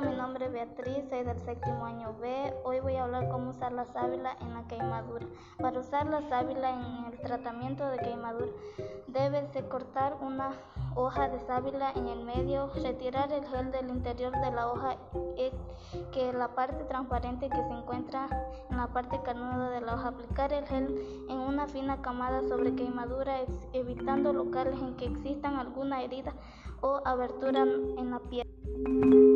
Mi nombre es Beatriz, soy del séptimo año B. Hoy voy a hablar cómo usar la sábila en la queimadura. Para usar la sábila en el tratamiento de queimadura, debes de cortar una hoja de sábila en el medio, retirar el gel del interior de la hoja, y que la parte transparente que se encuentra en la parte carnuda de la hoja, aplicar el gel en una fina camada sobre queimadura, evitando locales en que existan alguna herida o abertura en la piel.